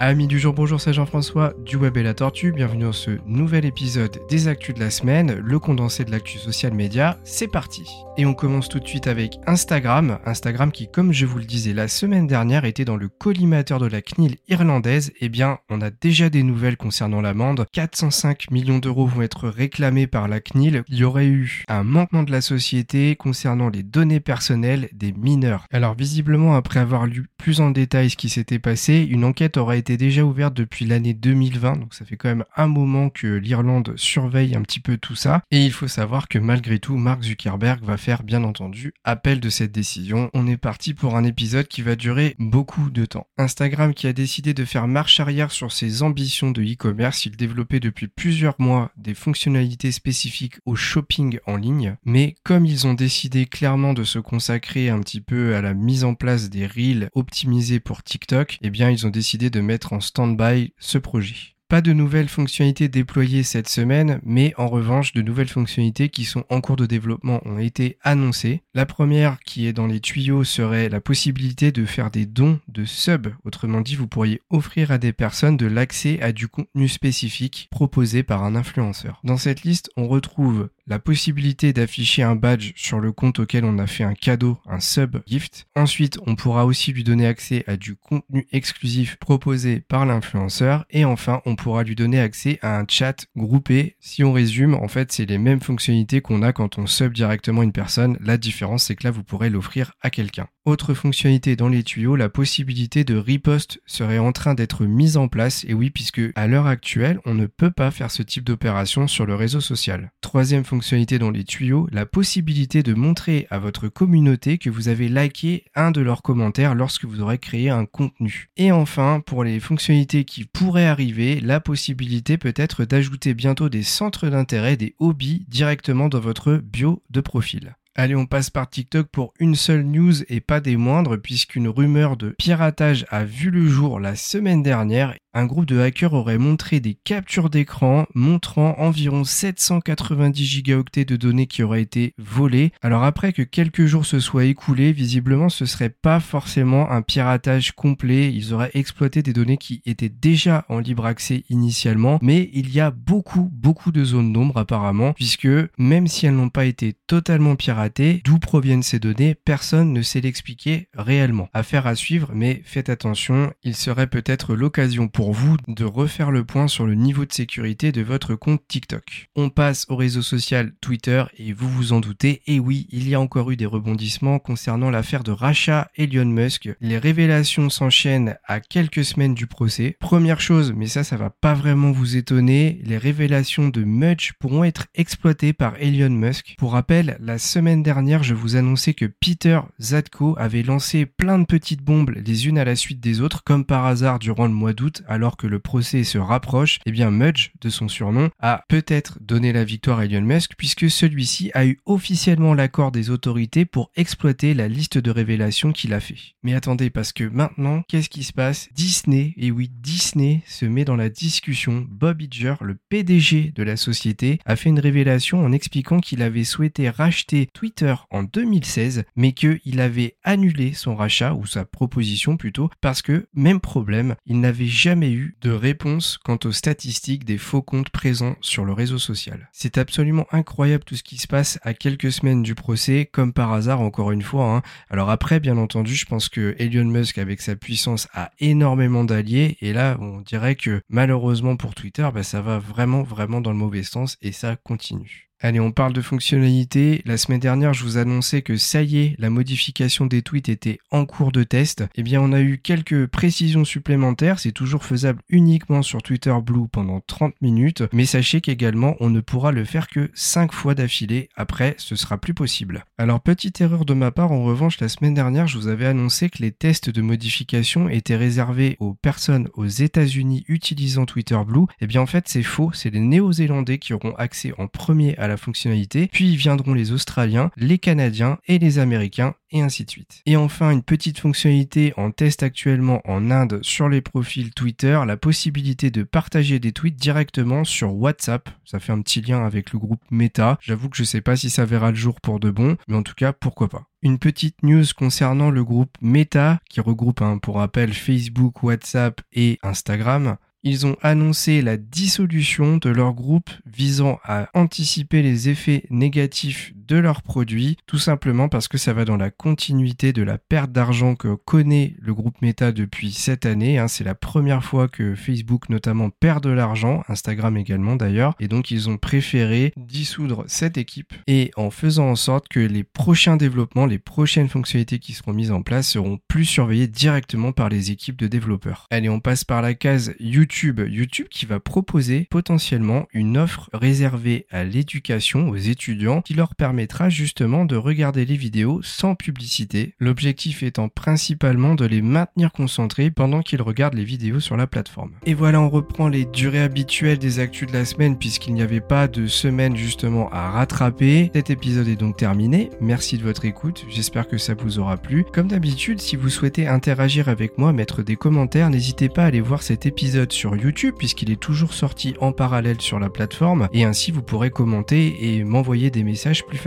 Amis du jour, bonjour, c'est Jean-François du Web et la Tortue. Bienvenue dans ce nouvel épisode des Actus de la semaine, le condensé de l'actu social média. C'est parti. Et on commence tout de suite avec Instagram. Instagram qui, comme je vous le disais la semaine dernière, était dans le collimateur de la CNIL irlandaise. Eh bien, on a déjà des nouvelles concernant l'amende. 405 millions d'euros vont être réclamés par la CNIL. Il y aurait eu un manquement de la société concernant les données personnelles des mineurs. Alors, visiblement, après avoir lu plus en détail ce qui s'était passé, une enquête aurait été déjà ouverte depuis l'année 2020, donc ça fait quand même un moment que l'Irlande surveille un petit peu tout ça. Et il faut savoir que malgré tout, Mark Zuckerberg va faire bien entendu appel de cette décision. On est parti pour un épisode qui va durer beaucoup de temps. Instagram qui a décidé de faire marche arrière sur ses ambitions de e-commerce, il développait depuis plusieurs mois des fonctionnalités spécifiques au shopping en ligne, mais comme ils ont décidé clairement de se consacrer un petit peu à la mise en place des reels optimisés pour TikTok, eh bien ils ont décidé de mettre en stand-by ce projet. Pas de nouvelles fonctionnalités déployées cette semaine, mais en revanche de nouvelles fonctionnalités qui sont en cours de développement ont été annoncées. La première qui est dans les tuyaux serait la possibilité de faire des dons de subs. Autrement dit, vous pourriez offrir à des personnes de l'accès à du contenu spécifique proposé par un influenceur. Dans cette liste, on retrouve la possibilité d'afficher un badge sur le compte auquel on a fait un cadeau, un sub gift. Ensuite, on pourra aussi lui donner accès à du contenu exclusif proposé par l'influenceur. Et enfin, on pourra lui donner accès à un chat groupé. Si on résume, en fait, c'est les mêmes fonctionnalités qu'on a quand on sub directement une personne. La différence, c'est que là, vous pourrez l'offrir à quelqu'un. Autre fonctionnalité dans les tuyaux, la possibilité de riposte serait en train d'être mise en place. Et oui, puisque à l'heure actuelle, on ne peut pas faire ce type d'opération sur le réseau social. Troisième fonctionnalité dans les tuyaux, la possibilité de montrer à votre communauté que vous avez liké un de leurs commentaires lorsque vous aurez créé un contenu. Et enfin, pour les fonctionnalités qui pourraient arriver, la possibilité peut-être d'ajouter bientôt des centres d'intérêt, des hobbies directement dans votre bio de profil. Allez, on passe par TikTok pour une seule news et pas des moindres, puisqu'une rumeur de piratage a vu le jour la semaine dernière un groupe de hackers aurait montré des captures d'écran montrant environ 790 gigaoctets de données qui auraient été volées. Alors après que quelques jours se soient écoulés, visiblement ce serait pas forcément un piratage complet, ils auraient exploité des données qui étaient déjà en libre accès initialement, mais il y a beaucoup beaucoup de zones d'ombre apparemment, puisque même si elles n'ont pas été totalement piratées, d'où proviennent ces données, personne ne sait l'expliquer réellement. Affaire à suivre, mais faites attention, il serait peut-être l'occasion pour vous de refaire le point sur le niveau de sécurité de votre compte TikTok. On passe au réseau social Twitter et vous vous en doutez, et oui, il y a encore eu des rebondissements concernant l'affaire de rachat Elon Musk. Les révélations s'enchaînent à quelques semaines du procès. Première chose, mais ça, ça va pas vraiment vous étonner, les révélations de Mudge pourront être exploitées par Elon Musk. Pour rappel, la semaine dernière, je vous annonçais que Peter Zatko avait lancé plein de petites bombes les unes à la suite des autres, comme par hasard durant le mois d'août, alors que le procès se rapproche, eh bien Mudge, de son surnom, a peut-être donné la victoire à Elon Musk puisque celui-ci a eu officiellement l'accord des autorités pour exploiter la liste de révélations qu'il a fait. Mais attendez, parce que maintenant, qu'est-ce qui se passe? Disney, et oui, Disney se met dans la discussion. Bob Iger, le PDG de la société, a fait une révélation en expliquant qu'il avait souhaité racheter Twitter en 2016, mais qu'il avait annulé son rachat, ou sa proposition plutôt, parce que, même problème, il n'avait jamais eu de réponse quant aux statistiques des faux comptes présents sur le réseau social. C'est absolument incroyable tout ce qui se passe à quelques semaines du procès, comme par hasard encore une fois. Hein. Alors après, bien entendu, je pense que Elon Musk, avec sa puissance, a énormément d'alliés, et là, on dirait que malheureusement pour Twitter, bah, ça va vraiment, vraiment dans le mauvais sens, et ça continue. Allez, on parle de fonctionnalité. La semaine dernière, je vous annonçais que ça y est, la modification des tweets était en cours de test. Eh bien, on a eu quelques précisions supplémentaires. C'est toujours faisable uniquement sur Twitter Blue pendant 30 minutes. Mais sachez qu'également, on ne pourra le faire que 5 fois d'affilée. Après, ce sera plus possible. Alors, petite erreur de ma part, en revanche, la semaine dernière, je vous avais annoncé que les tests de modification étaient réservés aux personnes aux États-Unis utilisant Twitter Blue. Eh bien, en fait, c'est faux. C'est les Néo-Zélandais qui auront accès en premier à la fonctionnalité, puis viendront les Australiens, les Canadiens et les Américains et ainsi de suite. Et enfin, une petite fonctionnalité en test actuellement en Inde sur les profils Twitter, la possibilité de partager des tweets directement sur WhatsApp. Ça fait un petit lien avec le groupe Meta. J'avoue que je sais pas si ça verra le jour pour de bon, mais en tout cas, pourquoi pas. Une petite news concernant le groupe Meta, qui regroupe, hein, pour rappel, Facebook, WhatsApp et Instagram ils ont annoncé la dissolution de leur groupe visant à anticiper les effets négatifs de leurs produits, tout simplement parce que ça va dans la continuité de la perte d'argent que connaît le groupe Meta depuis cette année. Hein. C'est la première fois que Facebook notamment perd de l'argent, Instagram également d'ailleurs, et donc ils ont préféré dissoudre cette équipe et en faisant en sorte que les prochains développements, les prochaines fonctionnalités qui seront mises en place seront plus surveillées directement par les équipes de développeurs. Allez, on passe par la case YouTube YouTube. Qui va proposer potentiellement une offre réservée à l'éducation, aux étudiants, qui leur permettra justement de regarder les vidéos sans publicité. L'objectif étant principalement de les maintenir concentrés pendant qu'ils regardent les vidéos sur la plateforme. Et voilà, on reprend les durées habituelles des actus de la semaine puisqu'il n'y avait pas de semaine justement à rattraper. Cet épisode est donc terminé. Merci de votre écoute. J'espère que ça vous aura plu. Comme d'habitude, si vous souhaitez interagir avec moi, mettre des commentaires, n'hésitez pas à aller voir cet épisode sur YouTube puisqu'il est toujours sorti en parallèle sur la plateforme et ainsi vous pourrez commenter et m'envoyer des messages plus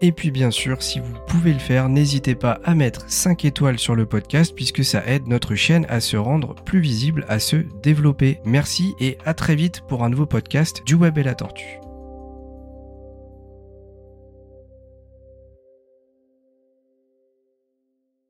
Et puis bien sûr, si vous pouvez le faire, n'hésitez pas à mettre 5 étoiles sur le podcast puisque ça aide notre chaîne à se rendre plus visible, à se développer. Merci et à très vite pour un nouveau podcast du Web et la Tortue.